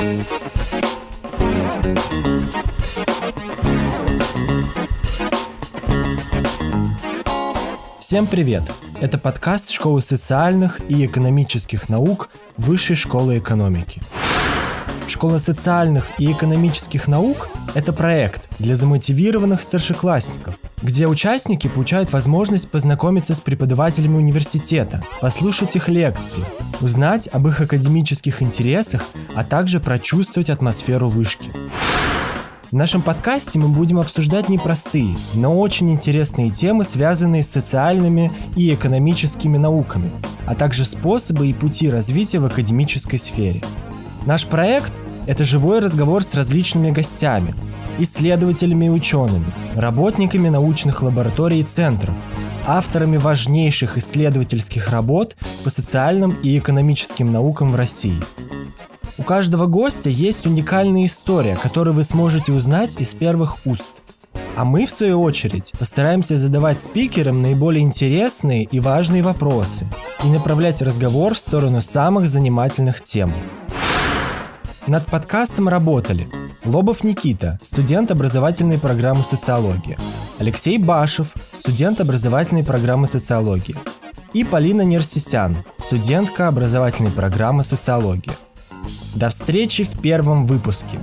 Всем привет! Это подкаст Школы социальных и экономических наук Высшей школы экономики. Школа социальных и экономических наук – это проект для замотивированных старшеклассников, где участники получают возможность познакомиться с преподавателями университета, послушать их лекции, узнать об их академических интересах, а также прочувствовать атмосферу вышки. В нашем подкасте мы будем обсуждать непростые, но очень интересные темы, связанные с социальными и экономическими науками, а также способы и пути развития в академической сфере. Наш проект – это живой разговор с различными гостями, исследователями и учеными, работниками научных лабораторий и центров, авторами важнейших исследовательских работ по социальным и экономическим наукам в России – у каждого гостя есть уникальная история, которую вы сможете узнать из первых уст. А мы, в свою очередь, постараемся задавать спикерам наиболее интересные и важные вопросы и направлять разговор в сторону самых занимательных тем. Над подкастом работали Лобов Никита, студент образовательной программы социологии, Алексей Башев, студент образовательной программы социологии, и Полина Нерсисян, студентка образовательной программы социологии. До встречи в первом выпуске.